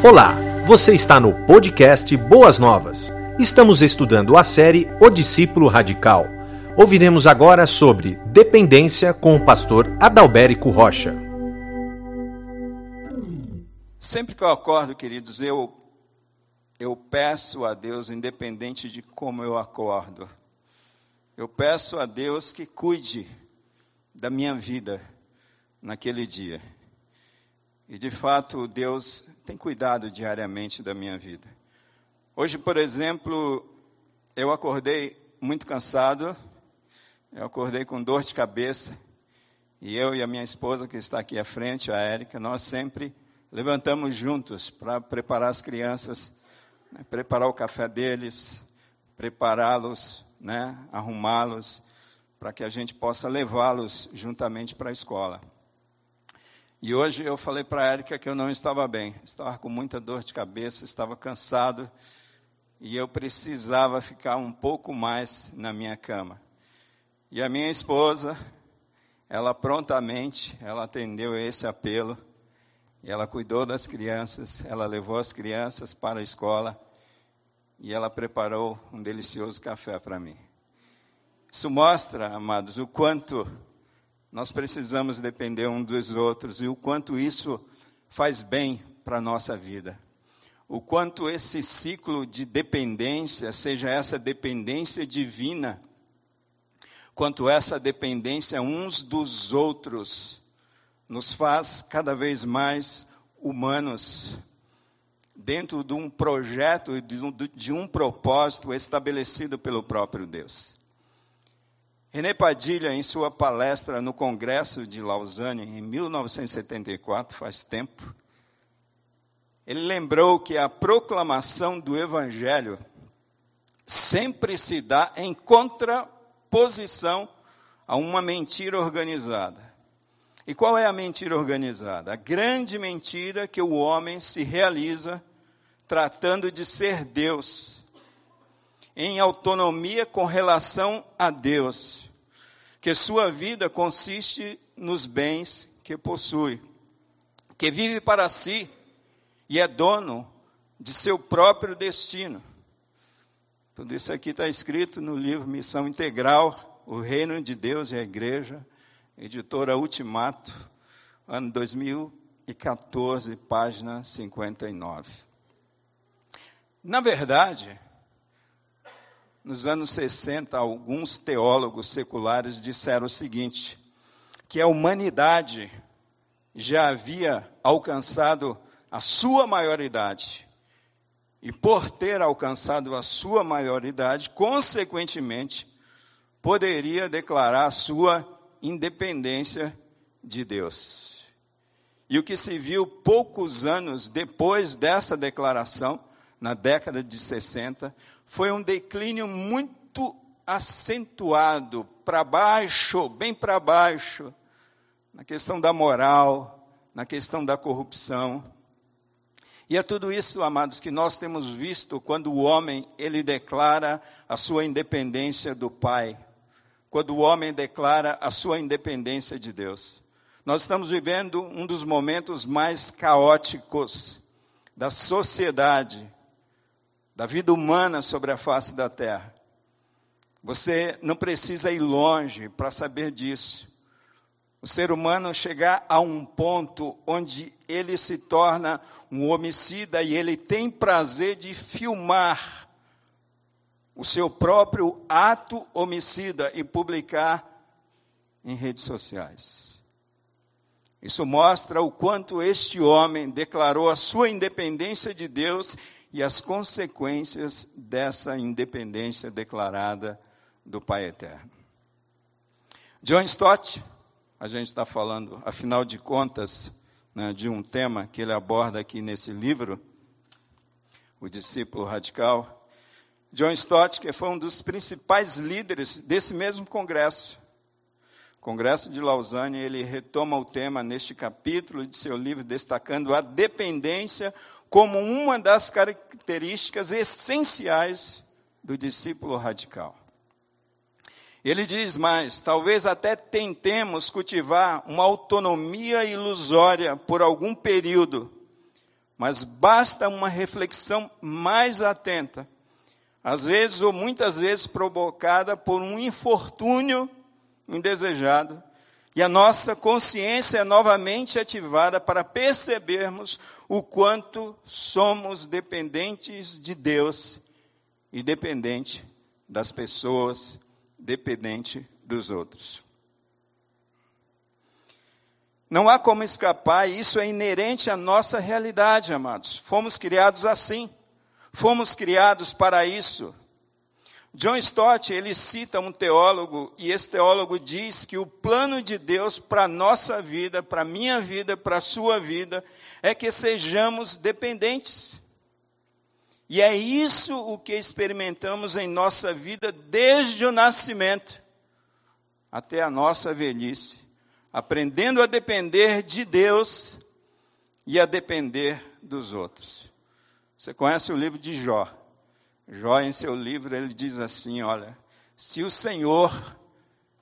Olá, você está no podcast Boas Novas. Estamos estudando a série O Discípulo Radical. Ouviremos agora sobre dependência com o pastor Adalberico Rocha. Sempre que eu acordo, queridos, eu eu peço a Deus, independente de como eu acordo, eu peço a Deus que cuide da minha vida naquele dia. E de fato, Deus tem cuidado diariamente da minha vida. Hoje, por exemplo, eu acordei muito cansado, eu acordei com dor de cabeça, e eu e a minha esposa, que está aqui à frente, a Érica, nós sempre levantamos juntos para preparar as crianças, né, preparar o café deles, prepará-los, né, arrumá-los, para que a gente possa levá-los juntamente para a escola. E hoje eu falei para a Érica que eu não estava bem, estava com muita dor de cabeça, estava cansado e eu precisava ficar um pouco mais na minha cama. E a minha esposa, ela prontamente, ela atendeu esse apelo e ela cuidou das crianças, ela levou as crianças para a escola e ela preparou um delicioso café para mim. Isso mostra, amados, o quanto nós precisamos depender um dos outros e o quanto isso faz bem para a nossa vida. O quanto esse ciclo de dependência, seja essa dependência divina, quanto essa dependência uns dos outros, nos faz cada vez mais humanos, dentro de um projeto, de um propósito estabelecido pelo próprio Deus. René Padilha, em sua palestra no Congresso de Lausanne, em 1974, faz tempo, ele lembrou que a proclamação do Evangelho sempre se dá em contraposição a uma mentira organizada. E qual é a mentira organizada? A grande mentira que o homem se realiza tratando de ser Deus em autonomia com relação a Deus, que sua vida consiste nos bens que possui, que vive para si e é dono de seu próprio destino. Tudo isso aqui está escrito no livro Missão Integral, O Reino de Deus e a Igreja, editora Ultimato, ano 2014, página 59. Na verdade, nos anos 60, alguns teólogos seculares disseram o seguinte: que a humanidade já havia alcançado a sua maioridade. E por ter alcançado a sua maioridade, consequentemente, poderia declarar a sua independência de Deus. E o que se viu poucos anos depois dessa declaração na década de 60, foi um declínio muito acentuado para baixo, bem para baixo, na questão da moral, na questão da corrupção. E é tudo isso, amados, que nós temos visto quando o homem ele declara a sua independência do Pai, quando o homem declara a sua independência de Deus. Nós estamos vivendo um dos momentos mais caóticos da sociedade, da vida humana sobre a face da terra. Você não precisa ir longe para saber disso. O ser humano chegar a um ponto onde ele se torna um homicida e ele tem prazer de filmar o seu próprio ato homicida e publicar em redes sociais. Isso mostra o quanto este homem declarou a sua independência de Deus e as consequências dessa independência declarada do Pai Eterno. John Stott, a gente está falando, afinal de contas, né, de um tema que ele aborda aqui nesse livro, O Discípulo Radical. John Stott, que foi um dos principais líderes desse mesmo congresso, Congresso de Lausanne, ele retoma o tema neste capítulo de seu livro, destacando a dependência como uma das características essenciais do discípulo radical. Ele diz mais: talvez até tentemos cultivar uma autonomia ilusória por algum período, mas basta uma reflexão mais atenta, às vezes ou muitas vezes provocada por um infortúnio indesejado, e a nossa consciência é novamente ativada para percebermos o quanto somos dependentes de Deus e dependente das pessoas, dependente dos outros. Não há como escapar, e isso é inerente à nossa realidade, amados. Fomos criados assim. Fomos criados para isso. John Stott, ele cita um teólogo, e esse teólogo diz que o plano de Deus para a nossa vida, para a minha vida, para a sua vida, é que sejamos dependentes. E é isso o que experimentamos em nossa vida desde o nascimento até a nossa velhice, aprendendo a depender de Deus e a depender dos outros. Você conhece o livro de Jó? Jó, em seu livro, ele diz assim: Olha, se o Senhor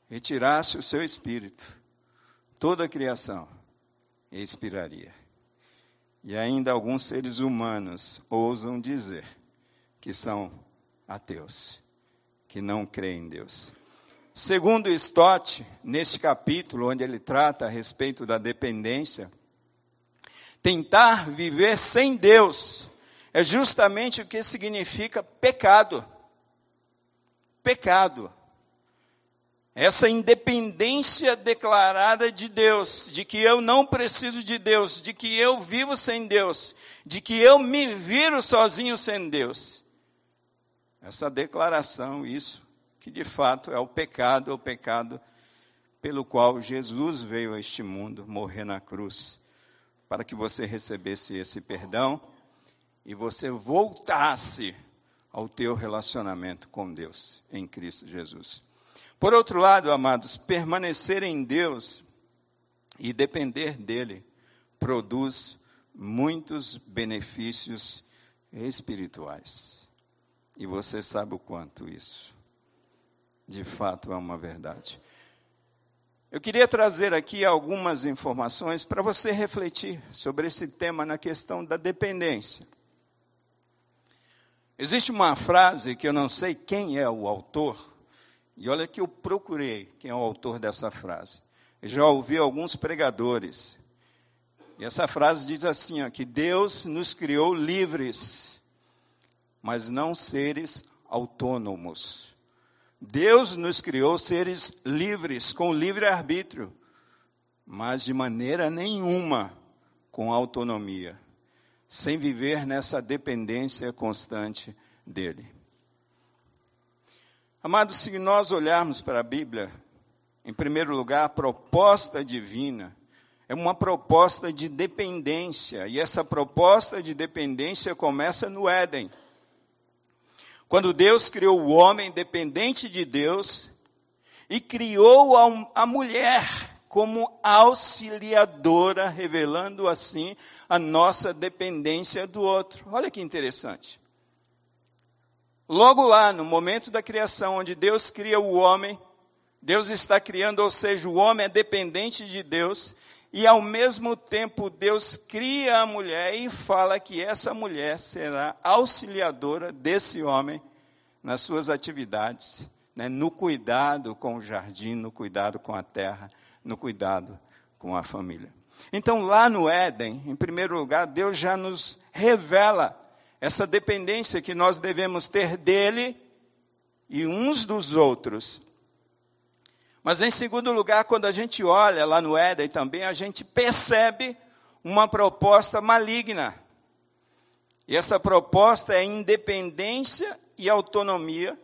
retirasse o seu espírito, toda a criação expiraria. E ainda alguns seres humanos ousam dizer que são ateus, que não creem em Deus. Segundo Stott, neste capítulo, onde ele trata a respeito da dependência, tentar viver sem Deus é justamente o que significa pecado. Pecado. Essa independência declarada de Deus, de que eu não preciso de Deus, de que eu vivo sem Deus, de que eu me viro sozinho sem Deus. Essa declaração, isso, que de fato é o pecado, o pecado pelo qual Jesus veio a este mundo morrer na cruz, para que você recebesse esse perdão e você voltasse ao teu relacionamento com Deus em Cristo Jesus. Por outro lado, amados, permanecer em Deus e depender dele produz muitos benefícios espirituais. E você sabe o quanto isso de fato é uma verdade. Eu queria trazer aqui algumas informações para você refletir sobre esse tema na questão da dependência. Existe uma frase que eu não sei quem é o autor, e olha que eu procurei quem é o autor dessa frase. Eu já ouvi alguns pregadores. E essa frase diz assim: ó, que Deus nos criou livres, mas não seres autônomos. Deus nos criou seres livres, com livre arbítrio, mas de maneira nenhuma com autonomia sem viver nessa dependência constante dele. Amados, se nós olharmos para a Bíblia, em primeiro lugar, a proposta divina é uma proposta de dependência, e essa proposta de dependência começa no Éden. Quando Deus criou o homem dependente de Deus e criou a, a mulher como auxiliadora, revelando assim a nossa dependência do outro. Olha que interessante. Logo lá, no momento da criação, onde Deus cria o homem, Deus está criando, ou seja, o homem é dependente de Deus, e ao mesmo tempo Deus cria a mulher e fala que essa mulher será auxiliadora desse homem nas suas atividades, né, no cuidado com o jardim, no cuidado com a terra, no cuidado com a família. Então, lá no Éden, em primeiro lugar, Deus já nos revela essa dependência que nós devemos ter dele e uns dos outros. Mas, em segundo lugar, quando a gente olha lá no Éden também, a gente percebe uma proposta maligna. E essa proposta é independência e autonomia,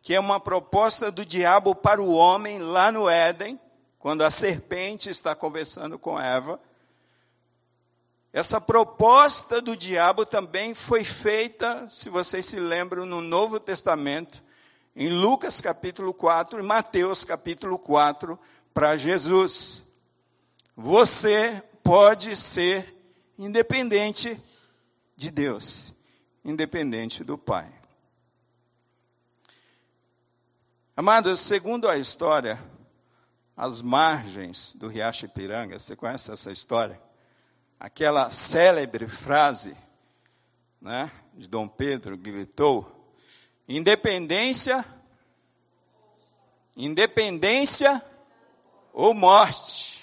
que é uma proposta do diabo para o homem lá no Éden, quando a serpente está conversando com Eva. Essa proposta do diabo também foi feita, se vocês se lembram, no Novo Testamento, em Lucas capítulo 4 e Mateus capítulo 4, para Jesus. Você pode ser independente de Deus, independente do Pai. Amados, segundo a história, às margens do Riacho Ipiranga, você conhece essa história? aquela célebre frase né, de Dom Pedro gritou: independência, independência ou morte.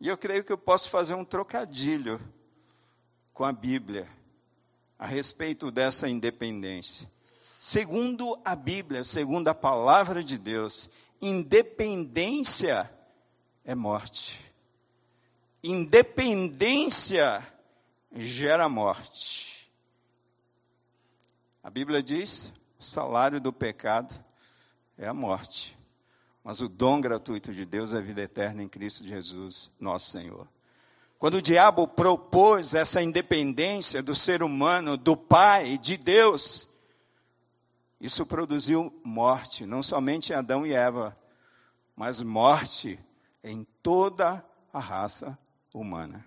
E eu creio que eu posso fazer um trocadilho com a Bíblia a respeito dessa independência. Segundo a Bíblia, segundo a palavra de Deus, independência é morte. Independência gera morte. A Bíblia diz: o salário do pecado é a morte. Mas o dom gratuito de Deus é a vida eterna em Cristo Jesus, nosso Senhor. Quando o diabo propôs essa independência do ser humano, do Pai, de Deus, isso produziu morte, não somente em Adão e Eva, mas morte em toda a raça humana.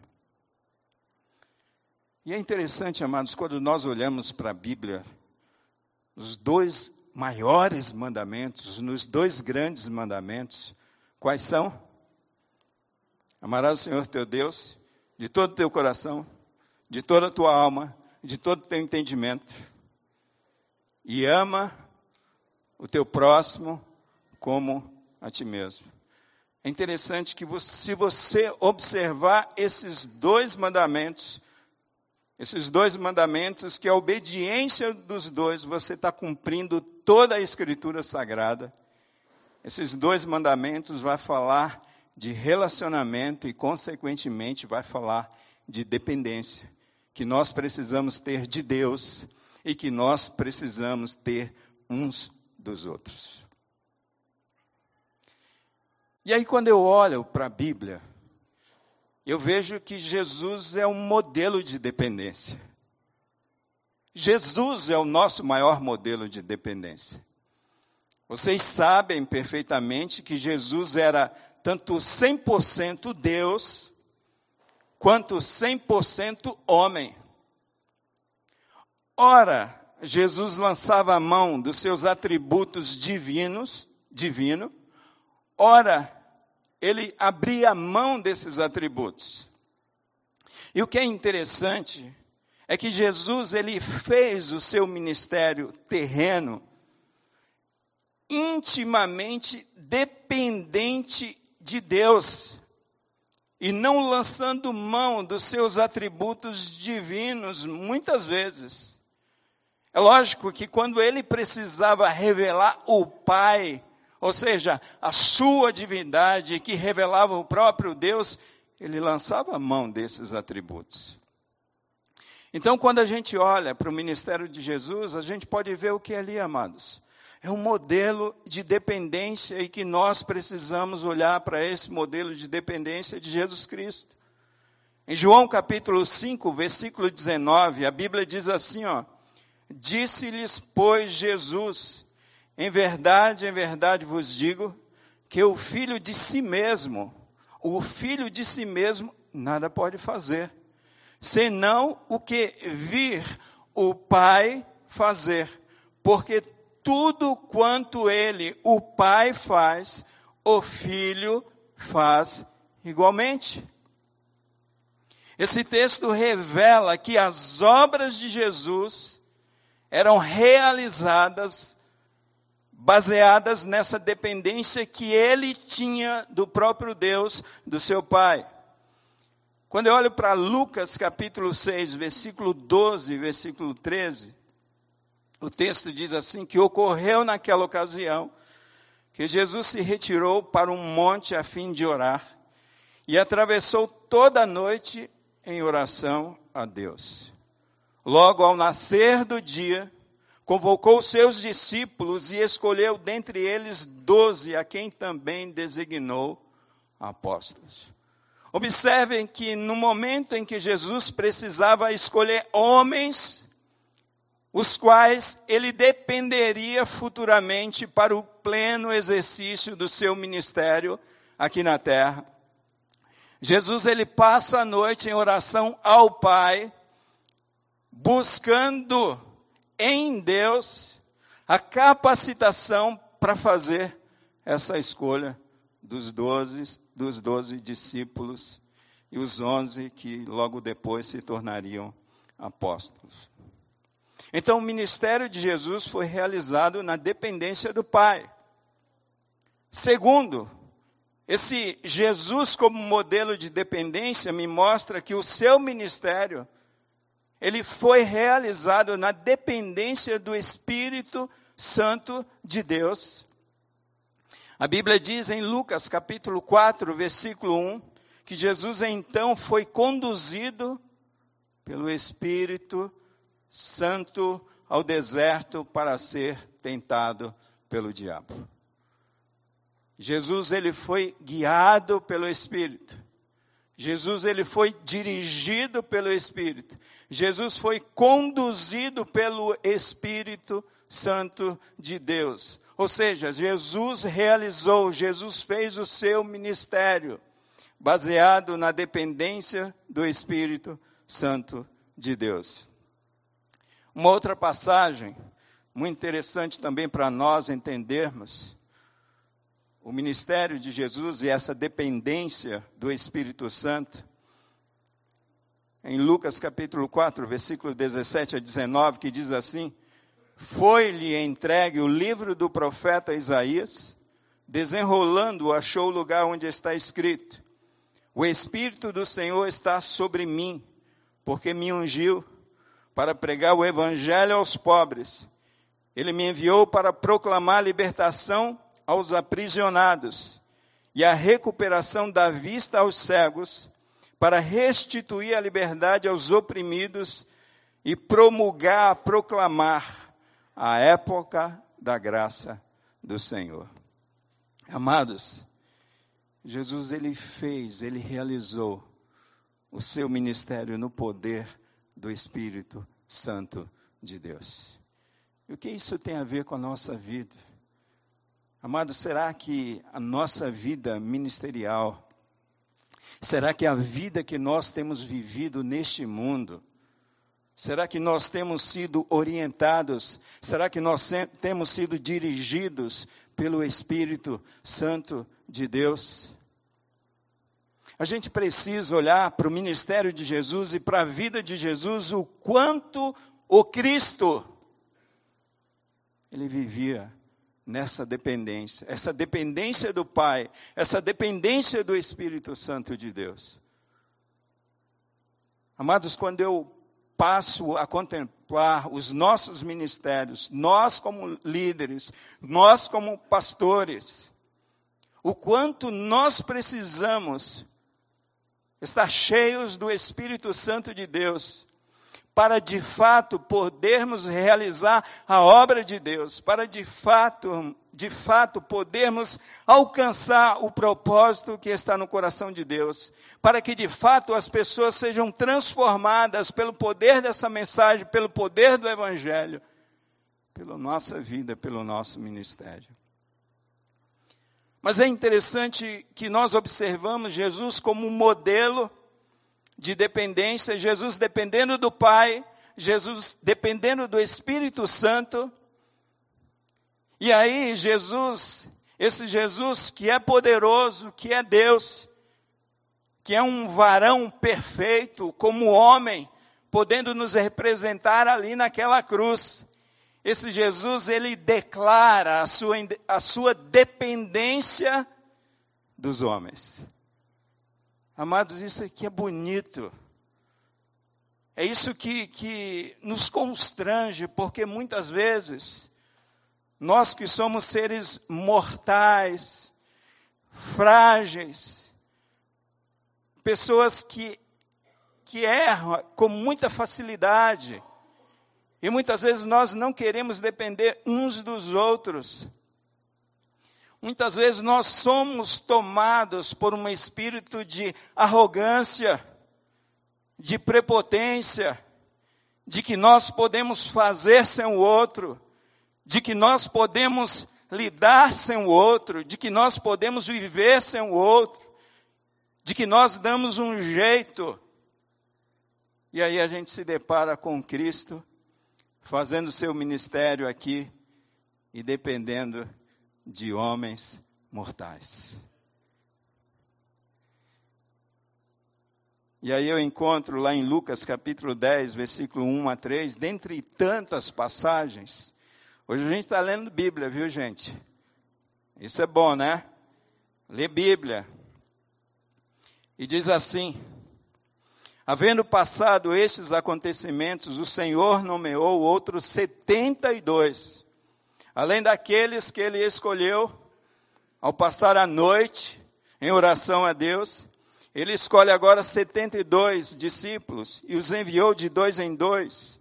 E é interessante, amados, quando nós olhamos para a Bíblia, os dois maiores mandamentos, nos dois grandes mandamentos, quais são? Amarás o Senhor teu Deus de todo o teu coração, de toda a tua alma, de todo o teu entendimento. E ama o teu próximo como a ti mesmo. É interessante que você, se você observar esses dois mandamentos, esses dois mandamentos, que a obediência dos dois, você está cumprindo toda a escritura sagrada. Esses dois mandamentos vai falar de relacionamento e, consequentemente, vai falar de dependência, que nós precisamos ter de Deus e que nós precisamos ter uns dos outros. E aí, quando eu olho para a Bíblia, eu vejo que Jesus é um modelo de dependência. Jesus é o nosso maior modelo de dependência. Vocês sabem perfeitamente que Jesus era tanto 100% Deus, quanto 100% homem. Ora, Jesus lançava a mão dos seus atributos divinos, divino, ora, ele abria a mão desses atributos. E o que é interessante é que Jesus ele fez o seu ministério terreno intimamente dependente de Deus e não lançando mão dos seus atributos divinos muitas vezes. É lógico que quando ele precisava revelar o Pai, ou seja, a sua divindade que revelava o próprio Deus, ele lançava a mão desses atributos. Então, quando a gente olha para o ministério de Jesus, a gente pode ver o que é ali, amados é um modelo de dependência e que nós precisamos olhar para esse modelo de dependência de Jesus Cristo. Em João capítulo 5, versículo 19, a Bíblia diz assim, ó: Disse-lhes, pois, Jesus: Em verdade, em verdade vos digo que o filho de si mesmo, o filho de si mesmo nada pode fazer, senão o que vir o Pai fazer, porque tudo quanto ele, o Pai, faz, o Filho faz igualmente. Esse texto revela que as obras de Jesus eram realizadas baseadas nessa dependência que ele tinha do próprio Deus, do seu Pai. Quando eu olho para Lucas capítulo 6, versículo 12, versículo 13, o texto diz assim: que ocorreu naquela ocasião que Jesus se retirou para um monte a fim de orar e atravessou toda a noite em oração a Deus. Logo ao nascer do dia, convocou seus discípulos e escolheu dentre eles doze, a quem também designou apóstolos. Observem que no momento em que Jesus precisava escolher homens os quais ele dependeria futuramente para o pleno exercício do seu ministério aqui na terra. Jesus ele passa a noite em oração ao Pai, buscando em Deus a capacitação para fazer essa escolha dos doze, dos doze discípulos e os onze que logo depois se tornariam apóstolos. Então, o ministério de Jesus foi realizado na dependência do Pai. Segundo, esse Jesus como modelo de dependência me mostra que o seu ministério ele foi realizado na dependência do Espírito Santo de Deus. A Bíblia diz em Lucas capítulo 4, versículo 1, que Jesus então foi conduzido pelo Espírito Santo ao deserto para ser tentado pelo diabo. Jesus ele foi guiado pelo Espírito. Jesus ele foi dirigido pelo Espírito. Jesus foi conduzido pelo Espírito Santo de Deus. Ou seja, Jesus realizou, Jesus fez o seu ministério baseado na dependência do Espírito Santo de Deus. Uma outra passagem, muito interessante também para nós entendermos, o ministério de Jesus e essa dependência do Espírito Santo, em Lucas capítulo 4, versículo 17 a 19, que diz assim: Foi-lhe entregue o livro do profeta Isaías, desenrolando, achou o lugar onde está escrito: O Espírito do Senhor está sobre mim, porque me ungiu para pregar o evangelho aos pobres. Ele me enviou para proclamar libertação aos aprisionados e a recuperação da vista aos cegos para restituir a liberdade aos oprimidos e promulgar, proclamar a época da graça do Senhor. Amados, Jesus ele fez, ele realizou o seu ministério no poder do Espírito Santo de Deus. E o que isso tem a ver com a nossa vida? Amados, será que a nossa vida ministerial Será que a vida que nós temos vivido neste mundo, será que nós temos sido orientados, será que nós temos sido dirigidos pelo Espírito Santo de Deus? A gente precisa olhar para o ministério de Jesus e para a vida de Jesus, o quanto o Cristo, ele vivia nessa dependência, essa dependência do Pai, essa dependência do Espírito Santo de Deus. Amados, quando eu passo a contemplar os nossos ministérios, nós como líderes, nós como pastores, o quanto nós precisamos estar cheios do Espírito Santo de Deus para de fato podermos realizar a obra de Deus, para de fato, de fato podermos alcançar o propósito que está no coração de Deus, para que de fato as pessoas sejam transformadas pelo poder dessa mensagem, pelo poder do evangelho, pela nossa vida, pelo nosso ministério. Mas é interessante que nós observamos Jesus como um modelo de dependência, Jesus dependendo do Pai, Jesus dependendo do Espírito Santo. E aí, Jesus, esse Jesus que é poderoso, que é Deus, que é um varão perfeito, como homem, podendo nos representar ali naquela cruz. Esse Jesus, ele declara a sua, a sua dependência dos homens. Amados, isso aqui é bonito. É isso que, que nos constrange, porque muitas vezes, nós que somos seres mortais, frágeis, pessoas que, que erram com muita facilidade, e muitas vezes nós não queremos depender uns dos outros. Muitas vezes nós somos tomados por um espírito de arrogância, de prepotência, de que nós podemos fazer sem o outro, de que nós podemos lidar sem o outro, de que nós podemos viver sem o outro, de que nós damos um jeito. E aí a gente se depara com Cristo fazendo seu ministério aqui e dependendo de homens mortais. E aí eu encontro lá em Lucas capítulo 10, versículo 1 a 3, dentre tantas passagens. Hoje a gente está lendo Bíblia, viu gente? Isso é bom, né? Lê Bíblia. E diz assim: Havendo passado estes acontecimentos, o Senhor nomeou outros setenta e dois, além daqueles que ele escolheu, ao passar a noite em oração a Deus, ele escolhe agora 72 discípulos e os enviou de dois em dois,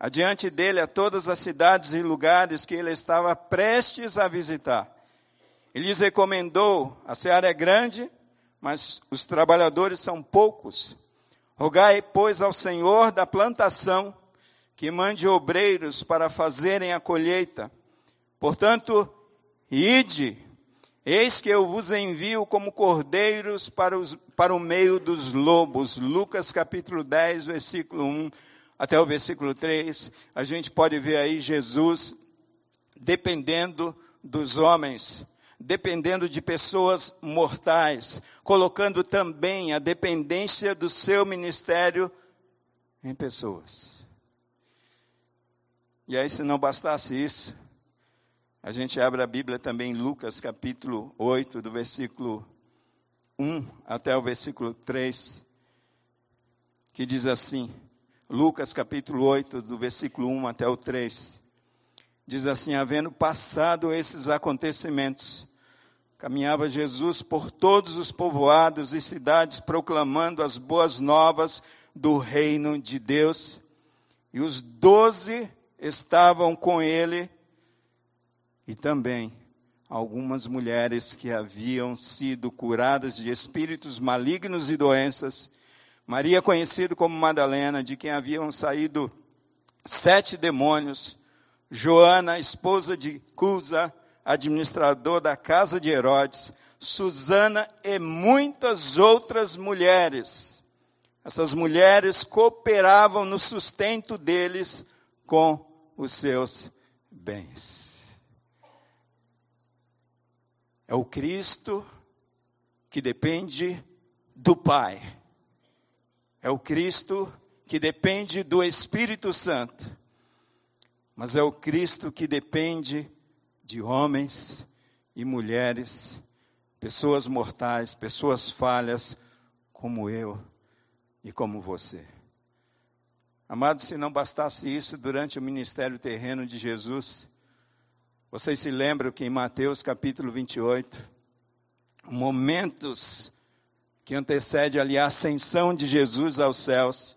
adiante dele a todas as cidades e lugares que ele estava prestes a visitar. Ele lhes recomendou: a seara é grande, mas os trabalhadores são poucos. Rogai, pois, ao Senhor da plantação que mande obreiros para fazerem a colheita. Portanto, ide Eis que eu vos envio como cordeiros para, os, para o meio dos lobos. Lucas capítulo 10, versículo 1 até o versículo 3. A gente pode ver aí Jesus dependendo dos homens, dependendo de pessoas mortais, colocando também a dependência do seu ministério em pessoas. E aí, se não bastasse isso, a gente abre a Bíblia também em Lucas capítulo 8, do versículo 1 até o versículo 3, que diz assim: Lucas capítulo 8, do versículo 1 até o 3, diz assim: Havendo passado esses acontecimentos, caminhava Jesus por todos os povoados e cidades, proclamando as boas novas do reino de Deus, e os doze estavam com ele e também algumas mulheres que haviam sido curadas de espíritos malignos e doenças. Maria, conhecida como Madalena, de quem haviam saído sete demônios. Joana, esposa de Cusa, administrador da casa de Herodes. Susana e muitas outras mulheres. Essas mulheres cooperavam no sustento deles com os seus bens. É o Cristo que depende do Pai. É o Cristo que depende do Espírito Santo. Mas é o Cristo que depende de homens e mulheres, pessoas mortais, pessoas falhas, como eu e como você. Amado, se não bastasse isso durante o ministério terreno de Jesus, vocês se lembram que em Mateus capítulo 28, momentos que antecede ali a ascensão de Jesus aos céus,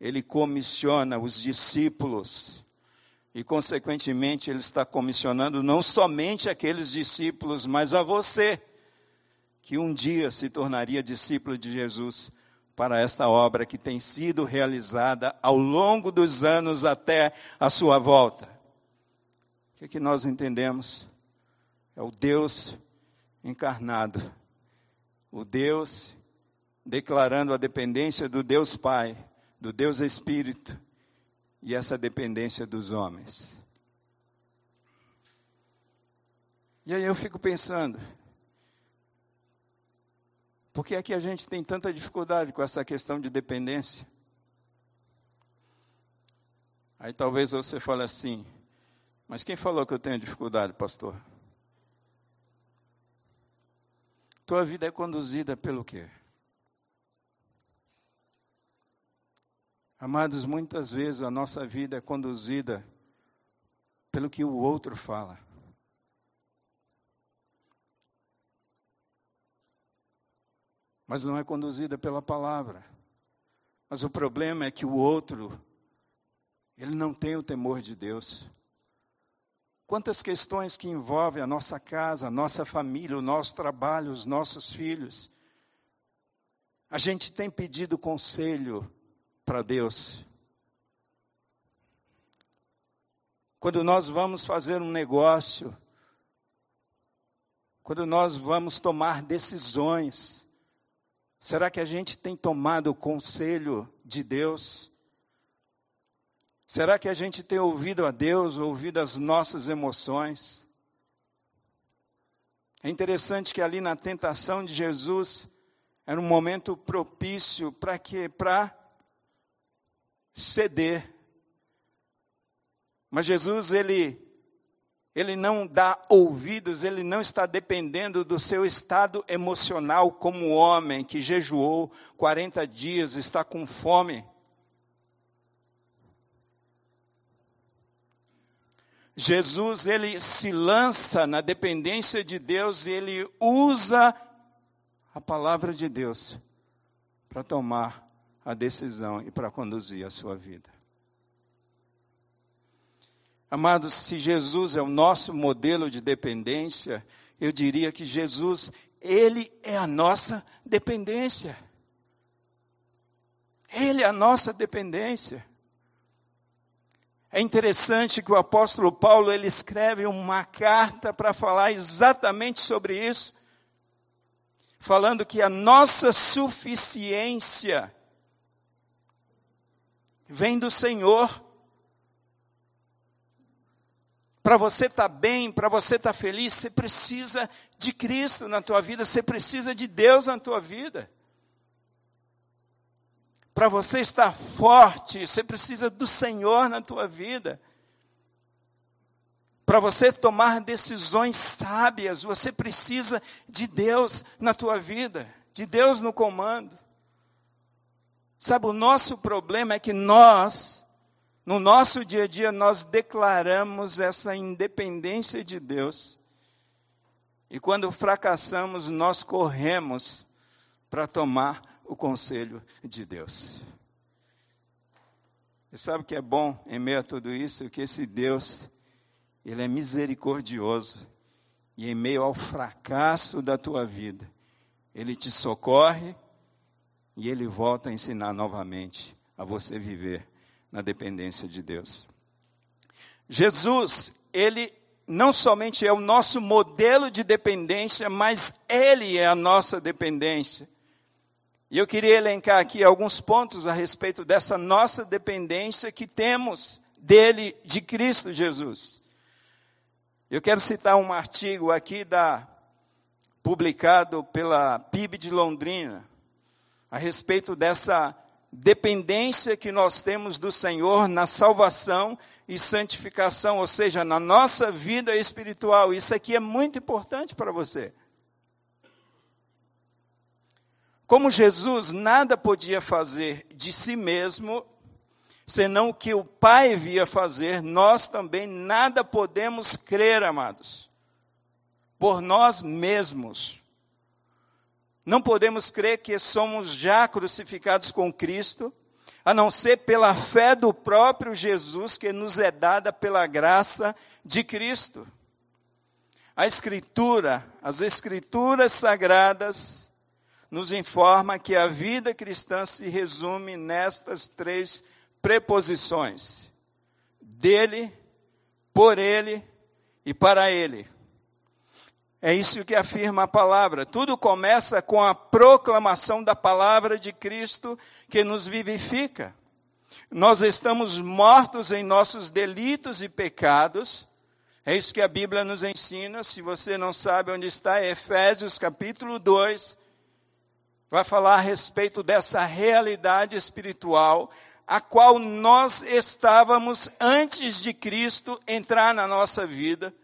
ele comissiona os discípulos e, consequentemente, ele está comissionando não somente aqueles discípulos, mas a você, que um dia se tornaria discípulo de Jesus, para esta obra que tem sido realizada ao longo dos anos até a sua volta. Que, que nós entendemos? É o Deus encarnado, o Deus declarando a dependência do Deus Pai, do Deus Espírito e essa dependência dos homens. E aí eu fico pensando, por que é que a gente tem tanta dificuldade com essa questão de dependência? Aí talvez você fale assim, mas quem falou que eu tenho dificuldade, pastor? Tua vida é conduzida pelo quê? Amados, muitas vezes a nossa vida é conduzida pelo que o outro fala. Mas não é conduzida pela palavra. Mas o problema é que o outro, ele não tem o temor de Deus. Quantas questões que envolvem a nossa casa, a nossa família, o nosso trabalho, os nossos filhos. A gente tem pedido conselho para Deus. Quando nós vamos fazer um negócio, quando nós vamos tomar decisões, será que a gente tem tomado o conselho de Deus? Será que a gente tem ouvido a Deus, ouvido as nossas emoções? É interessante que ali na tentação de Jesus, Era um momento propício para quê? Para ceder. Mas Jesus, ele, ele não dá ouvidos, ele não está dependendo do seu estado emocional como homem que jejuou 40 dias, está com fome. Jesus, ele se lança na dependência de Deus e ele usa a palavra de Deus para tomar a decisão e para conduzir a sua vida. Amados, se Jesus é o nosso modelo de dependência, eu diria que Jesus, ele é a nossa dependência. Ele é a nossa dependência. É interessante que o apóstolo Paulo ele escreve uma carta para falar exatamente sobre isso, falando que a nossa suficiência vem do Senhor. Para você estar tá bem, para você estar tá feliz, você precisa de Cristo na tua vida, você precisa de Deus na tua vida. Para você estar forte, você precisa do Senhor na tua vida. Para você tomar decisões sábias, você precisa de Deus na tua vida, de Deus no comando. Sabe, o nosso problema é que nós, no nosso dia a dia, nós declaramos essa independência de Deus. E quando fracassamos, nós corremos para tomar o conselho de Deus. E sabe o que é bom em meio a tudo isso? Que esse Deus, Ele é misericordioso. E em meio ao fracasso da tua vida, Ele te socorre e Ele volta a ensinar novamente a você viver na dependência de Deus. Jesus, Ele não somente é o nosso modelo de dependência, mas Ele é a nossa dependência. E eu queria elencar aqui alguns pontos a respeito dessa nossa dependência que temos dele, de Cristo Jesus. Eu quero citar um artigo aqui da publicado pela PIB de Londrina a respeito dessa dependência que nós temos do Senhor na salvação e santificação, ou seja, na nossa vida espiritual. Isso aqui é muito importante para você. Como Jesus nada podia fazer de si mesmo, senão o que o Pai via fazer, nós também nada podemos crer, amados, por nós mesmos. Não podemos crer que somos já crucificados com Cristo, a não ser pela fé do próprio Jesus que nos é dada pela graça de Cristo. A Escritura, as Escrituras sagradas, nos informa que a vida cristã se resume nestas três preposições: dele, por ele e para ele. É isso que afirma a palavra. Tudo começa com a proclamação da palavra de Cristo que nos vivifica. Nós estamos mortos em nossos delitos e pecados. É isso que a Bíblia nos ensina. Se você não sabe onde está, é Efésios capítulo 2, vai falar a respeito dessa realidade espiritual, a qual nós estávamos antes de Cristo entrar na nossa vida,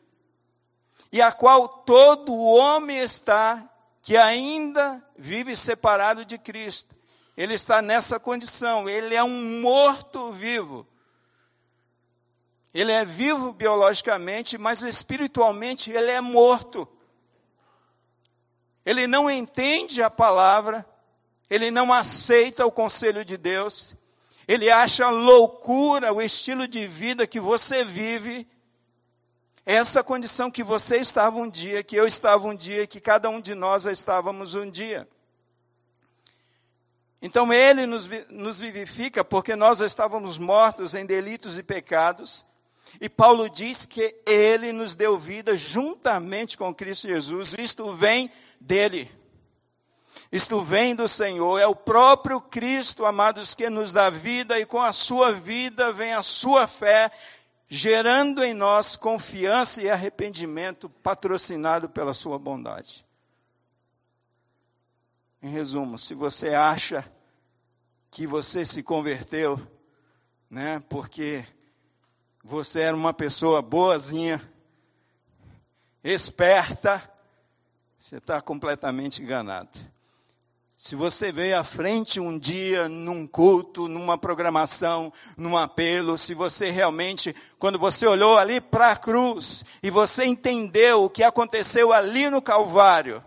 e a qual todo homem está que ainda vive separado de Cristo. Ele está nessa condição, ele é um morto vivo. Ele é vivo biologicamente, mas espiritualmente ele é morto ele não entende a palavra, ele não aceita o conselho de Deus, ele acha loucura o estilo de vida que você vive, essa condição que você estava um dia, que eu estava um dia, que cada um de nós estávamos um dia. Então ele nos, nos vivifica porque nós estávamos mortos em delitos e pecados, e Paulo diz que ele nos deu vida juntamente com Cristo Jesus. Isto vem dele. Isto vem do Senhor, é o próprio Cristo, amados, que nos dá vida e com a sua vida vem a sua fé, gerando em nós confiança e arrependimento patrocinado pela sua bondade. Em resumo, se você acha que você se converteu, né, porque você era uma pessoa boazinha, esperta, você está completamente enganado. Se você veio à frente um dia num culto, numa programação, num apelo, se você realmente, quando você olhou ali para a cruz e você entendeu o que aconteceu ali no Calvário,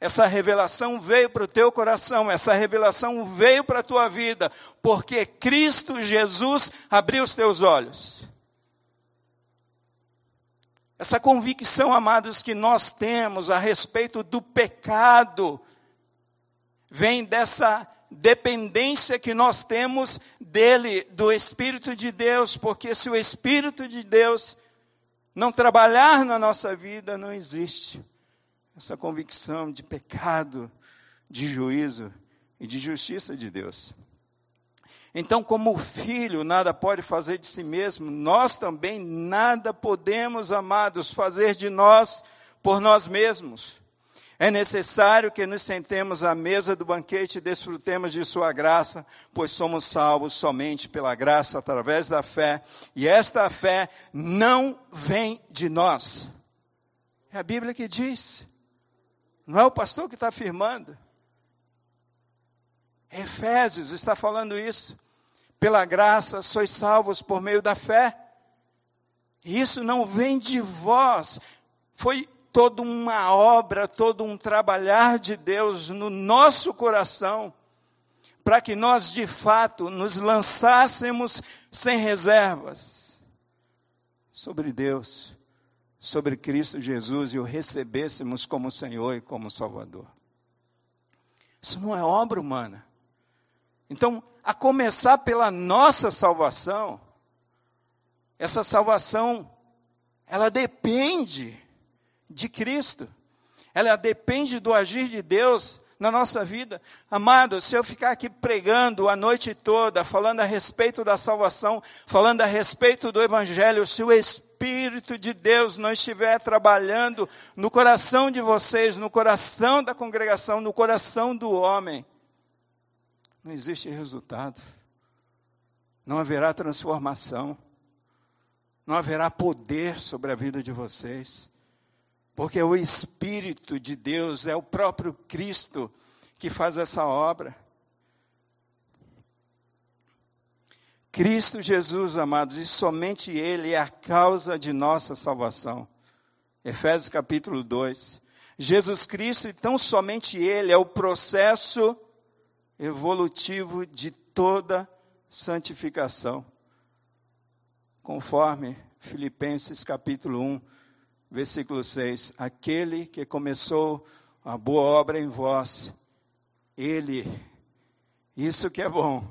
essa revelação veio para o teu coração, essa revelação veio para a tua vida, porque Cristo Jesus abriu os teus olhos. Essa convicção, amados, que nós temos a respeito do pecado, vem dessa dependência que nós temos dele, do Espírito de Deus, porque se o Espírito de Deus não trabalhar na nossa vida, não existe essa convicção de pecado, de juízo e de justiça de Deus. Então, como o filho nada pode fazer de si mesmo, nós também nada podemos, amados, fazer de nós por nós mesmos. É necessário que nos sentemos à mesa do banquete e desfrutemos de Sua graça, pois somos salvos somente pela graça através da fé, e esta fé não vem de nós. É a Bíblia que diz, não é o pastor que está afirmando. Efésios está falando isso. Pela graça sois salvos por meio da fé. Isso não vem de vós, foi toda uma obra, todo um trabalhar de Deus no nosso coração, para que nós de fato nos lançássemos sem reservas sobre Deus, sobre Cristo Jesus e o recebêssemos como Senhor e como Salvador. Isso não é obra humana. Então, a começar pela nossa salvação, essa salvação, ela depende de Cristo. Ela depende do agir de Deus na nossa vida. Amado, se eu ficar aqui pregando a noite toda, falando a respeito da salvação, falando a respeito do Evangelho, se o Espírito de Deus não estiver trabalhando no coração de vocês, no coração da congregação, no coração do homem, não existe resultado. Não haverá transformação. Não haverá poder sobre a vida de vocês. Porque o Espírito de Deus é o próprio Cristo que faz essa obra. Cristo Jesus, amados, e somente Ele é a causa de nossa salvação. Efésios capítulo 2. Jesus Cristo, então somente Ele é o processo evolutivo de toda santificação. Conforme Filipenses capítulo 1, versículo 6: Aquele que começou a boa obra em vós, ele, isso que é bom,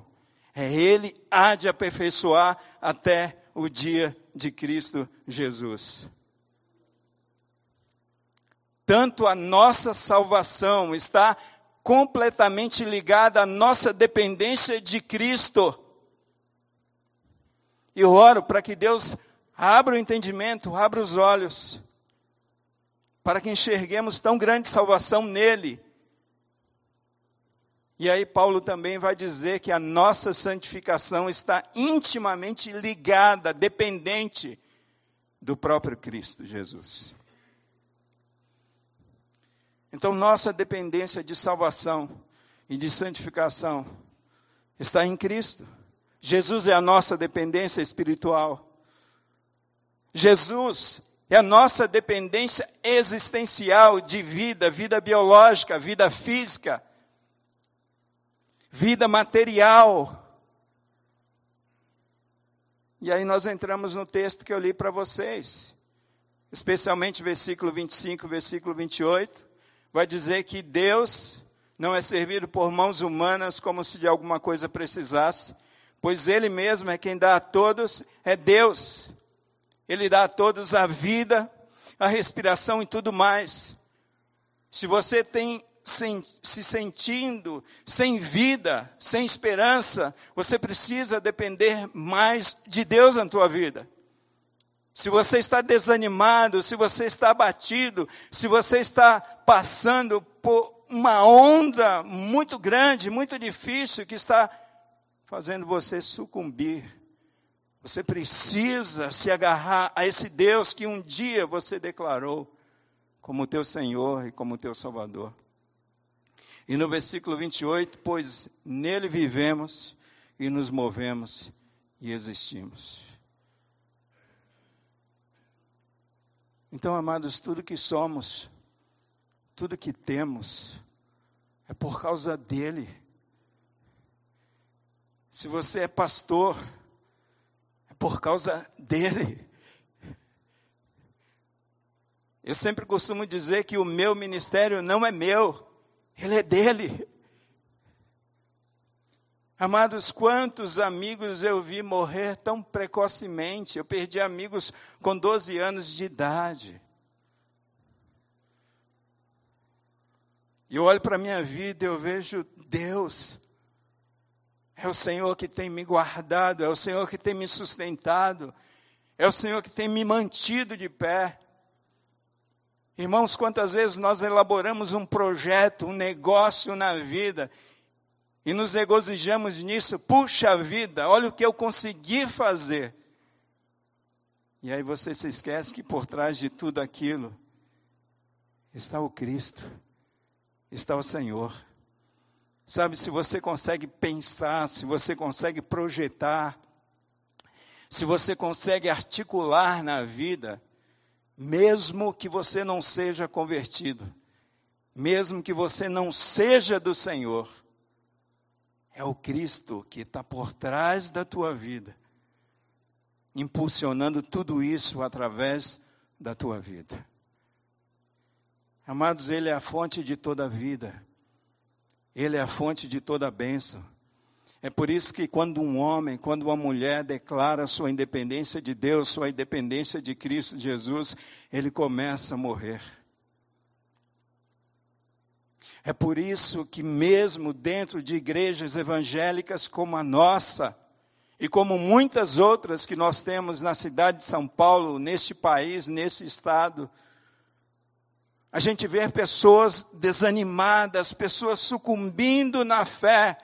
é ele há de aperfeiçoar até o dia de Cristo Jesus. Tanto a nossa salvação está completamente ligada à nossa dependência de Cristo. E eu oro para que Deus abra o entendimento, abra os olhos, para que enxerguemos tão grande salvação nele. E aí, Paulo também vai dizer que a nossa santificação está intimamente ligada, dependente do próprio Cristo Jesus. Então, nossa dependência de salvação e de santificação está em Cristo. Jesus é a nossa dependência espiritual. Jesus é a nossa dependência existencial de vida, vida biológica, vida física, vida material. E aí nós entramos no texto que eu li para vocês, especialmente versículo 25, versículo 28, vai dizer que Deus não é servido por mãos humanas como se de alguma coisa precisasse, pois Ele mesmo é quem dá a todos, é Deus. Ele dá a todos a vida, a respiração e tudo mais. Se você tem se sentindo sem vida, sem esperança, você precisa depender mais de Deus na tua vida. Se você está desanimado, se você está abatido, se você está passando por uma onda muito grande, muito difícil, que está fazendo você sucumbir. Você precisa se agarrar a esse Deus que um dia você declarou como teu Senhor e como teu Salvador. E no versículo 28, pois nele vivemos e nos movemos e existimos. Então, amados, tudo que somos, tudo que temos, é por causa dele. Se você é pastor, é por causa dele. Eu sempre costumo dizer que o meu ministério não é meu, ele é dele. Amados, quantos amigos eu vi morrer tão precocemente? Eu perdi amigos com 12 anos de idade. E eu olho para a minha vida e eu vejo Deus. É o Senhor que tem me guardado, é o Senhor que tem me sustentado, é o Senhor que tem me mantido de pé. Irmãos, quantas vezes nós elaboramos um projeto, um negócio na vida e nos regozijamos nisso, puxa vida, olha o que eu consegui fazer. E aí você se esquece que por trás de tudo aquilo está o Cristo, está o Senhor. Sabe, se você consegue pensar, se você consegue projetar, se você consegue articular na vida, mesmo que você não seja convertido, mesmo que você não seja do Senhor, é o Cristo que está por trás da tua vida, impulsionando tudo isso através da tua vida. Amados, Ele é a fonte de toda a vida, Ele é a fonte de toda a bênção. É por isso que quando um homem, quando uma mulher declara sua independência de Deus, sua independência de Cristo Jesus, ele começa a morrer. É por isso que, mesmo dentro de igrejas evangélicas como a nossa, e como muitas outras que nós temos na cidade de São Paulo, neste país, nesse estado, a gente vê pessoas desanimadas, pessoas sucumbindo na fé,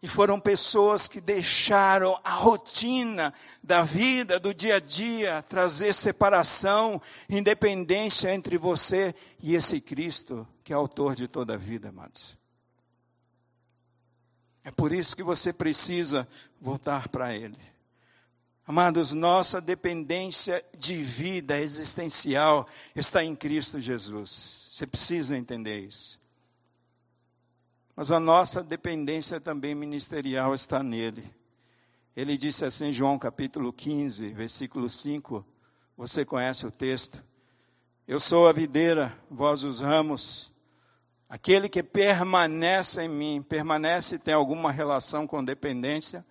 e foram pessoas que deixaram a rotina da vida, do dia a dia, trazer separação, independência entre você e esse Cristo, que é autor de toda a vida, amados. É por isso que você precisa voltar para Ele. Amados, nossa dependência de vida existencial está em Cristo Jesus. Você precisa entender isso. Mas a nossa dependência também ministerial está nele. Ele disse assim em João capítulo 15, versículo 5. Você conhece o texto? Eu sou a videira, vós os ramos. Aquele que permanece em mim, permanece tem alguma relação com dependência?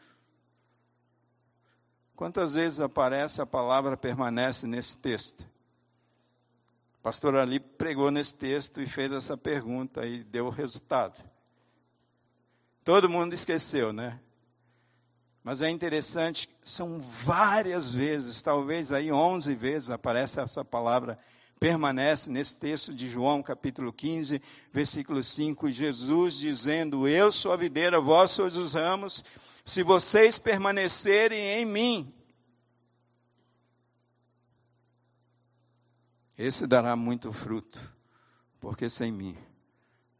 Quantas vezes aparece a palavra permanece nesse texto? O pastor Ali pregou nesse texto e fez essa pergunta e deu o resultado. Todo mundo esqueceu, né? Mas é interessante, são várias vezes, talvez aí 11 vezes aparece essa palavra, permanece nesse texto de João, capítulo 15, versículo 5, Jesus dizendo: Eu sou a videira, vós sois os ramos, se vocês permanecerem em mim, esse dará muito fruto, porque sem mim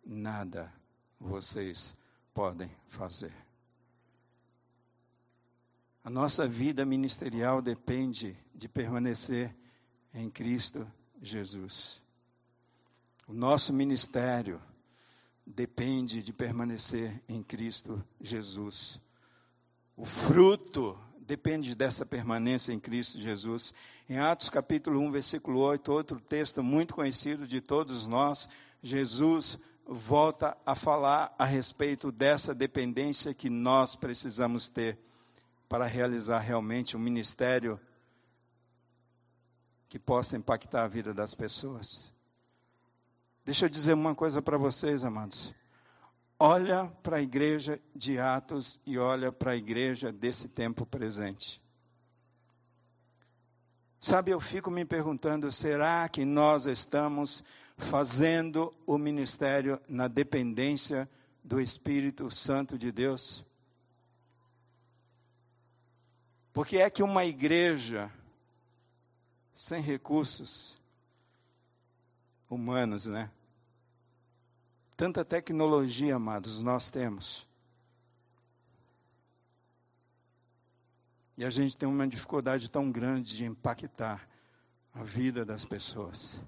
nada vocês podem fazer. A nossa vida ministerial depende de permanecer em Cristo Jesus. O nosso ministério depende de permanecer em Cristo Jesus. O fruto depende dessa permanência em Cristo Jesus. Em Atos capítulo 1, versículo 8, outro texto muito conhecido de todos nós, Jesus volta a falar a respeito dessa dependência que nós precisamos ter para realizar realmente um ministério que possa impactar a vida das pessoas. Deixa eu dizer uma coisa para vocês, amados. Olha para a igreja de Atos e olha para a igreja desse tempo presente. Sabe, eu fico me perguntando: será que nós estamos fazendo o ministério na dependência do Espírito Santo de Deus? Porque é que uma igreja sem recursos humanos, né? Tanta tecnologia, amados, nós temos. E a gente tem uma dificuldade tão grande de impactar a vida das pessoas.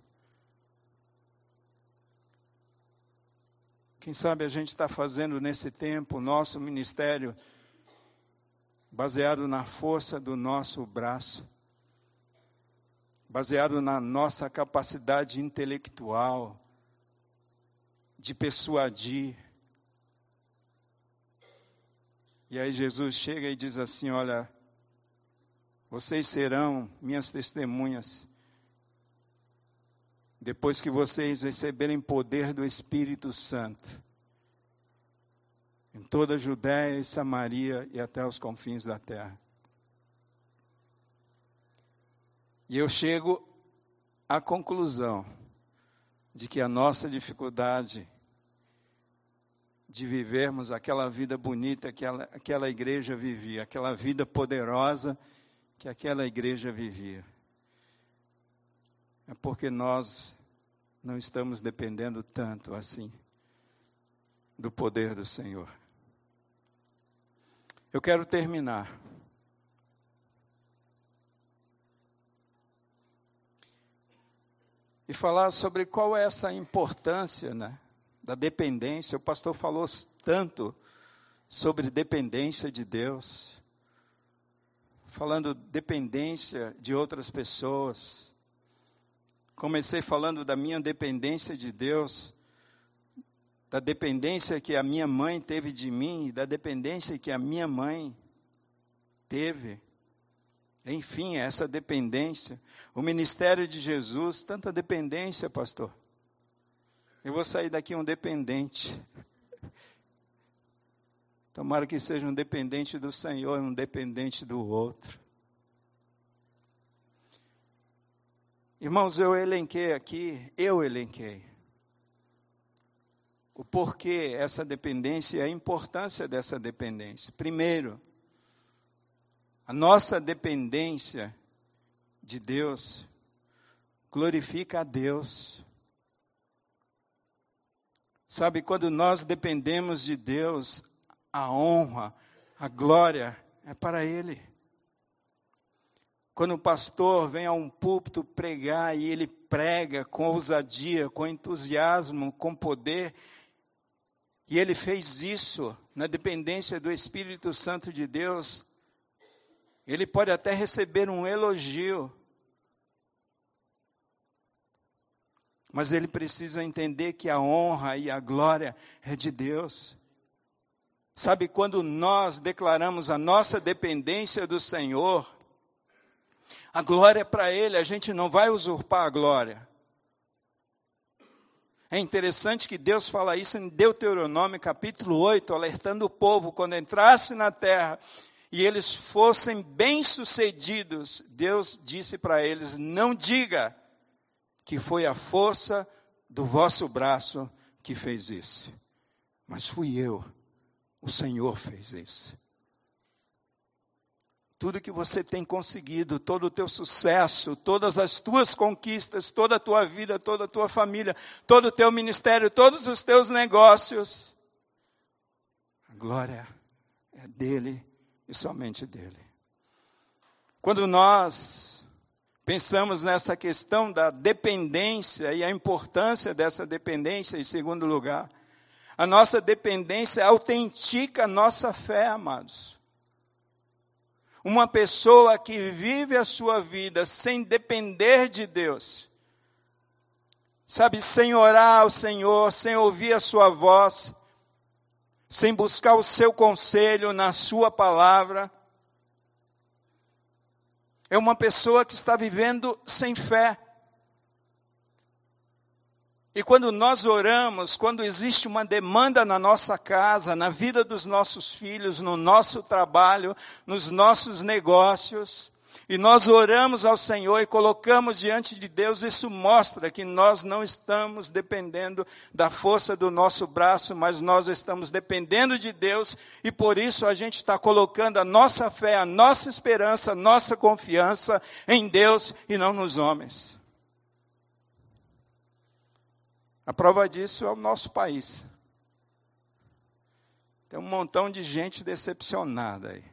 Quem sabe a gente está fazendo nesse tempo o nosso ministério baseado na força do nosso braço, baseado na nossa capacidade intelectual de persuadir. E aí Jesus chega e diz assim: Olha, vocês serão minhas testemunhas depois que vocês receberem poder do Espírito Santo, em toda a Judéia e Samaria e até os confins da terra. E eu chego à conclusão de que a nossa dificuldade de vivermos aquela vida bonita que aquela, aquela igreja vivia, aquela vida poderosa que aquela igreja vivia, é porque nós não estamos dependendo tanto assim do poder do Senhor. Eu quero terminar. E falar sobre qual é essa importância né, da dependência. O pastor falou tanto sobre dependência de Deus, falando dependência de outras pessoas Comecei falando da minha dependência de Deus, da dependência que a minha mãe teve de mim, da dependência que a minha mãe teve. Enfim, essa dependência. O ministério de Jesus, tanta dependência, pastor. Eu vou sair daqui um dependente. Tomara que seja um dependente do Senhor, um dependente do outro. Irmãos, eu elenquei aqui, eu elenquei o porquê essa dependência e a importância dessa dependência. Primeiro, a nossa dependência de Deus glorifica a Deus. Sabe, quando nós dependemos de Deus, a honra, a glória é para Ele. Quando o pastor vem a um púlpito pregar e ele prega com ousadia, com entusiasmo, com poder, e ele fez isso na dependência do Espírito Santo de Deus, ele pode até receber um elogio, mas ele precisa entender que a honra e a glória é de Deus. Sabe, quando nós declaramos a nossa dependência do Senhor, a glória é para Ele, a gente não vai usurpar a glória. É interessante que Deus fala isso em Deuteronômio capítulo 8, alertando o povo quando entrasse na terra e eles fossem bem-sucedidos. Deus disse para eles: Não diga que foi a força do vosso braço que fez isso, mas fui eu, o Senhor fez isso tudo que você tem conseguido, todo o teu sucesso, todas as tuas conquistas, toda a tua vida, toda a tua família, todo o teu ministério, todos os teus negócios. A glória é dele e somente dele. Quando nós pensamos nessa questão da dependência e a importância dessa dependência, em segundo lugar, a nossa dependência autentica a nossa fé, amados. Uma pessoa que vive a sua vida sem depender de Deus, sabe, sem orar ao Senhor, sem ouvir a Sua voz, sem buscar o seu conselho na Sua palavra, é uma pessoa que está vivendo sem fé. E quando nós oramos, quando existe uma demanda na nossa casa, na vida dos nossos filhos, no nosso trabalho, nos nossos negócios, e nós oramos ao Senhor e colocamos diante de Deus, isso mostra que nós não estamos dependendo da força do nosso braço, mas nós estamos dependendo de Deus e por isso a gente está colocando a nossa fé, a nossa esperança, a nossa confiança em Deus e não nos homens. A prova disso é o nosso país. Tem um montão de gente decepcionada aí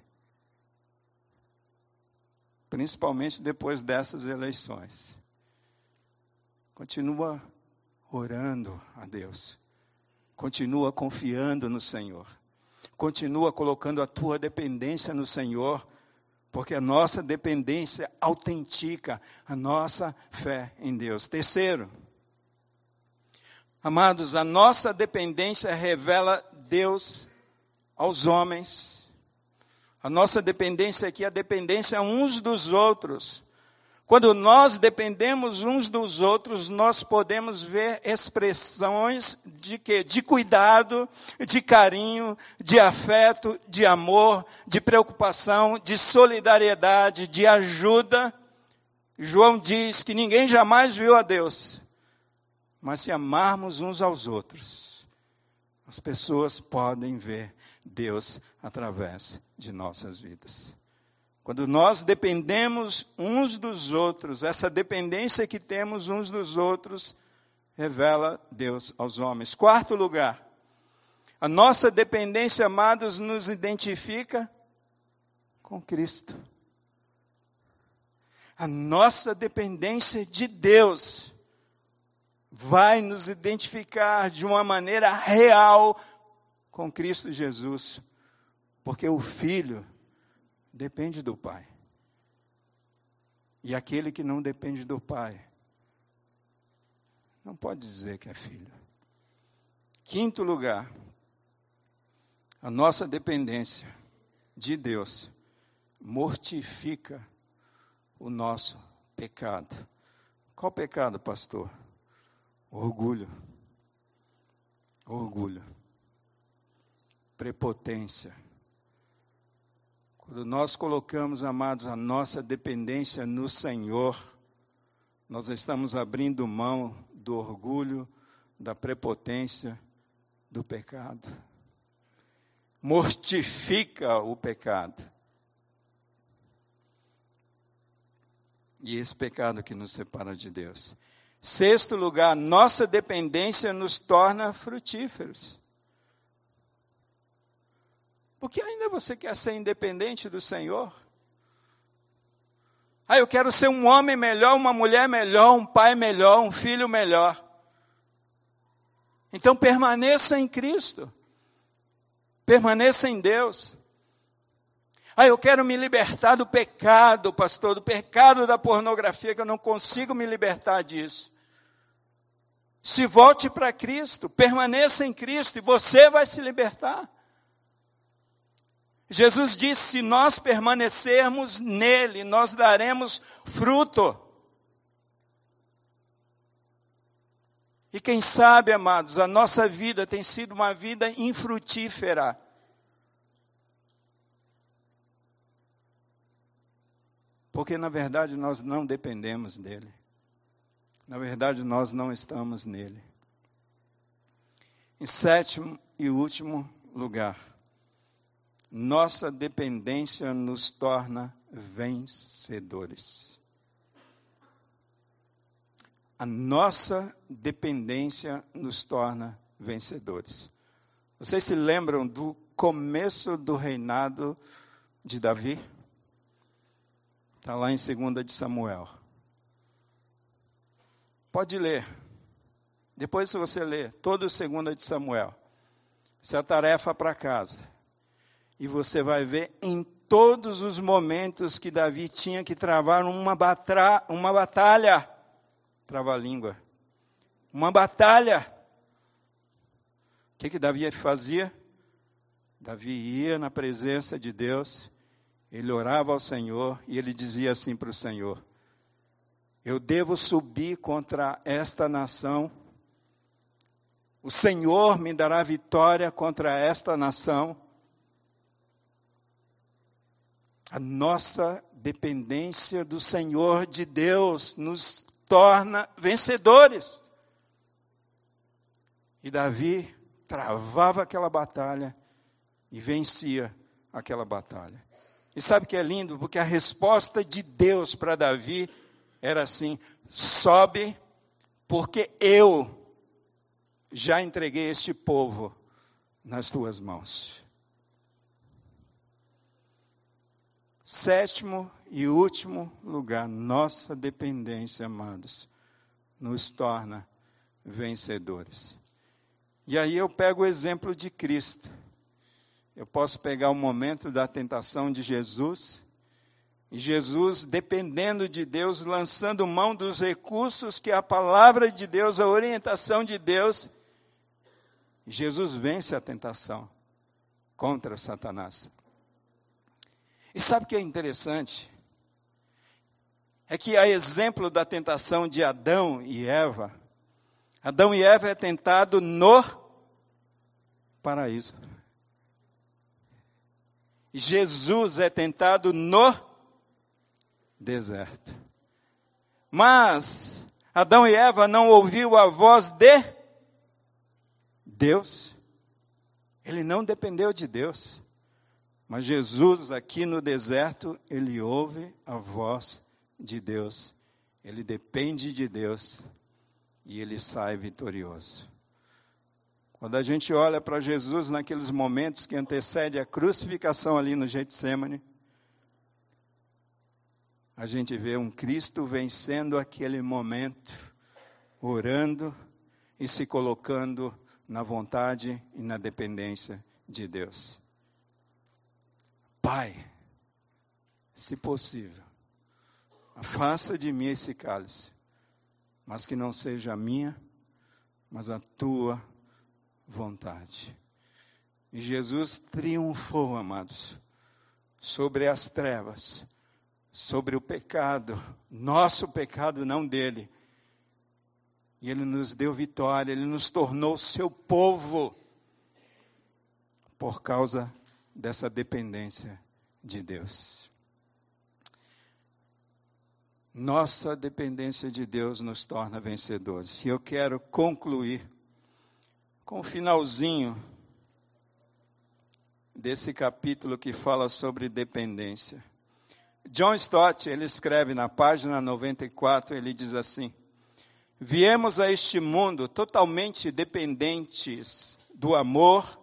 principalmente depois dessas eleições. Continua orando a Deus, continua confiando no Senhor, continua colocando a tua dependência no Senhor, porque a nossa dependência autentica a nossa fé em Deus. Terceiro, amados, a nossa dependência revela Deus aos homens a nossa dependência aqui é a dependência uns dos outros. Quando nós dependemos uns dos outros, nós podemos ver expressões de quê? De cuidado, de carinho, de afeto, de amor, de preocupação, de solidariedade, de ajuda. João diz que ninguém jamais viu a Deus, mas se amarmos uns aos outros, as pessoas podem ver Deus através de nossas vidas. Quando nós dependemos uns dos outros, essa dependência que temos uns dos outros, revela Deus aos homens. Quarto lugar, a nossa dependência, amados, nos identifica com Cristo. A nossa dependência de Deus vai nos identificar de uma maneira real com Cristo Jesus, porque o filho depende do pai. E aquele que não depende do pai, não pode dizer que é filho. Quinto lugar, a nossa dependência de Deus mortifica o nosso pecado. Qual pecado, pastor? Orgulho. Orgulho prepotência. Quando nós colocamos, amados, a nossa dependência no Senhor, nós estamos abrindo mão do orgulho, da prepotência, do pecado. Mortifica o pecado. E esse pecado que nos separa de Deus. Sexto lugar, nossa dependência nos torna frutíferos. Porque ainda você quer ser independente do Senhor? Ah, eu quero ser um homem melhor, uma mulher melhor, um pai melhor, um filho melhor. Então permaneça em Cristo. Permaneça em Deus. Ah, eu quero me libertar do pecado, pastor, do pecado da pornografia, que eu não consigo me libertar disso. Se volte para Cristo, permaneça em Cristo e você vai se libertar. Jesus disse: se nós permanecermos nele, nós daremos fruto. E quem sabe, amados, a nossa vida tem sido uma vida infrutífera. Porque na verdade nós não dependemos dele. Na verdade nós não estamos nele. Em sétimo e último lugar, nossa dependência nos torna vencedores. A nossa dependência nos torna vencedores. Vocês se lembram do começo do reinado de Davi? Está lá em 2 de Samuel. Pode ler. Depois, se você ler todo o 2 de Samuel, isso é a tarefa para casa. E você vai ver em todos os momentos que Davi tinha que travar uma, batra, uma batalha. Trava-língua. Uma batalha. O que, que Davi fazia? Davi ia na presença de Deus, ele orava ao Senhor e ele dizia assim para o Senhor: Eu devo subir contra esta nação. O Senhor me dará vitória contra esta nação A nossa dependência do Senhor de Deus nos torna vencedores. E Davi travava aquela batalha e vencia aquela batalha. E sabe o que é lindo? Porque a resposta de Deus para Davi era assim: sobe, porque eu já entreguei este povo nas tuas mãos. Sétimo e último lugar, nossa dependência, amados, nos torna vencedores. E aí eu pego o exemplo de Cristo. Eu posso pegar o momento da tentação de Jesus, e Jesus, dependendo de Deus, lançando mão dos recursos que a palavra de Deus, a orientação de Deus, Jesus vence a tentação contra Satanás. E sabe o que é interessante? É que, a exemplo da tentação de Adão e Eva, Adão e Eva é tentado no paraíso. Jesus é tentado no deserto. Mas Adão e Eva não ouviu a voz de Deus. Ele não dependeu de Deus. Mas Jesus aqui no deserto, ele ouve a voz de Deus. Ele depende de Deus e ele sai vitorioso. Quando a gente olha para Jesus naqueles momentos que antecede a crucificação ali no Getsemane, a gente vê um Cristo vencendo aquele momento, orando e se colocando na vontade e na dependência de Deus. Pai, se possível, afasta de mim esse cálice, mas que não seja a minha, mas a tua vontade. E Jesus triunfou, amados, sobre as trevas, sobre o pecado, nosso pecado, não dele, e Ele nos deu vitória, Ele nos tornou seu povo, por causa dessa dependência de Deus. Nossa dependência de Deus nos torna vencedores. E eu quero concluir com o finalzinho desse capítulo que fala sobre dependência. John Stott, ele escreve na página 94, ele diz assim: Viemos a este mundo totalmente dependentes do amor,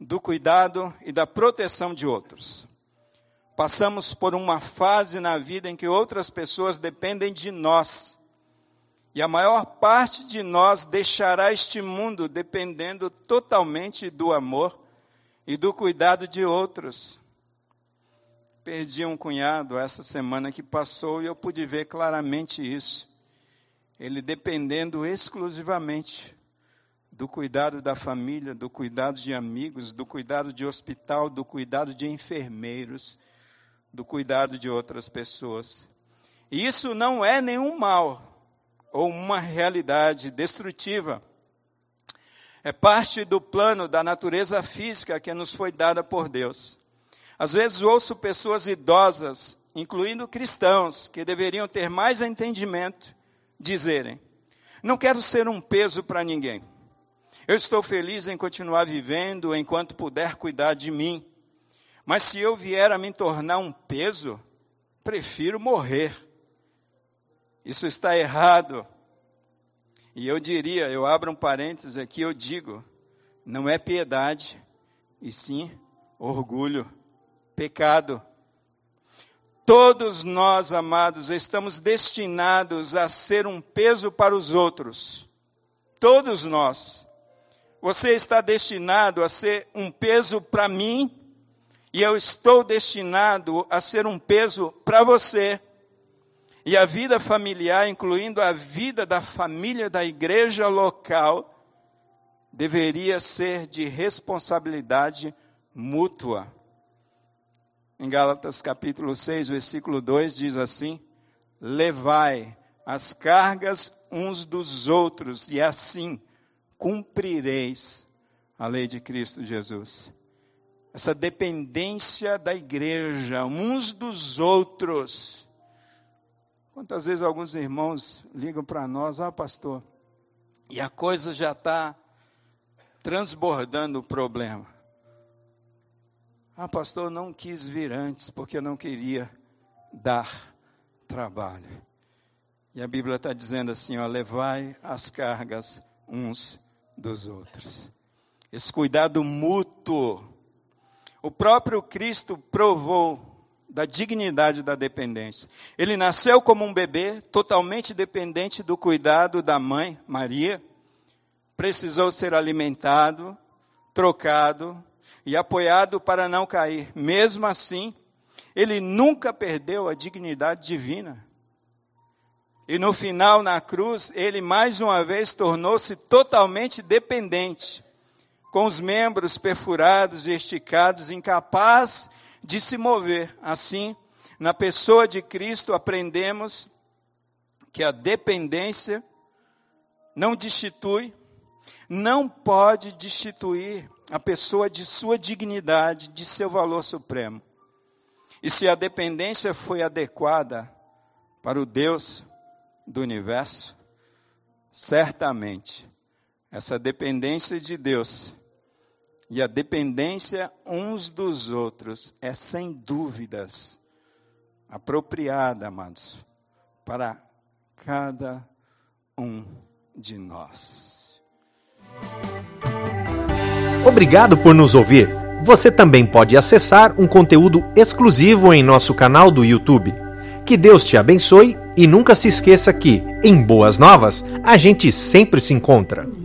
do cuidado e da proteção de outros. Passamos por uma fase na vida em que outras pessoas dependem de nós. E a maior parte de nós deixará este mundo dependendo totalmente do amor e do cuidado de outros. Perdi um cunhado essa semana que passou e eu pude ver claramente isso ele dependendo exclusivamente do cuidado da família, do cuidado de amigos, do cuidado de hospital, do cuidado de enfermeiros, do cuidado de outras pessoas. E isso não é nenhum mal ou uma realidade destrutiva. É parte do plano da natureza física que nos foi dada por Deus. Às vezes ouço pessoas idosas, incluindo cristãos, que deveriam ter mais entendimento dizerem: Não quero ser um peso para ninguém. Eu estou feliz em continuar vivendo enquanto puder cuidar de mim. Mas se eu vier a me tornar um peso, prefiro morrer. Isso está errado. E eu diria, eu abro um parênteses aqui, eu digo, não é piedade, e sim orgulho, pecado. Todos nós, amados, estamos destinados a ser um peso para os outros. Todos nós. Você está destinado a ser um peso para mim, e eu estou destinado a ser um peso para você. E a vida familiar, incluindo a vida da família da igreja local, deveria ser de responsabilidade mútua. Em Gálatas capítulo 6, versículo 2 diz assim: Levai as cargas uns dos outros, e assim cumprireis a lei de Cristo Jesus. essa dependência da igreja, uns dos outros. Quantas vezes alguns irmãos ligam para nós, ah, pastor, e a coisa já está transbordando o problema. Ah, pastor, não quis vir antes porque eu não queria dar trabalho. E a Bíblia está dizendo assim: ó, levai as cargas uns dos outros. Esse cuidado mútuo. O próprio Cristo provou da dignidade da dependência. Ele nasceu como um bebê, totalmente dependente do cuidado da mãe, Maria. Precisou ser alimentado, trocado e apoiado para não cair. Mesmo assim, ele nunca perdeu a dignidade divina. E no final, na cruz, ele mais uma vez tornou-se totalmente dependente, com os membros perfurados e esticados, incapaz de se mover. Assim, na pessoa de Cristo, aprendemos que a dependência não destitui, não pode destituir a pessoa de sua dignidade, de seu valor supremo. E se a dependência foi adequada para o Deus do universo, certamente essa dependência de Deus e a dependência uns dos outros é sem dúvidas apropriada, amados, para cada um de nós. Obrigado por nos ouvir. Você também pode acessar um conteúdo exclusivo em nosso canal do YouTube. Que Deus te abençoe e nunca se esqueça que, em Boas Novas, a gente sempre se encontra.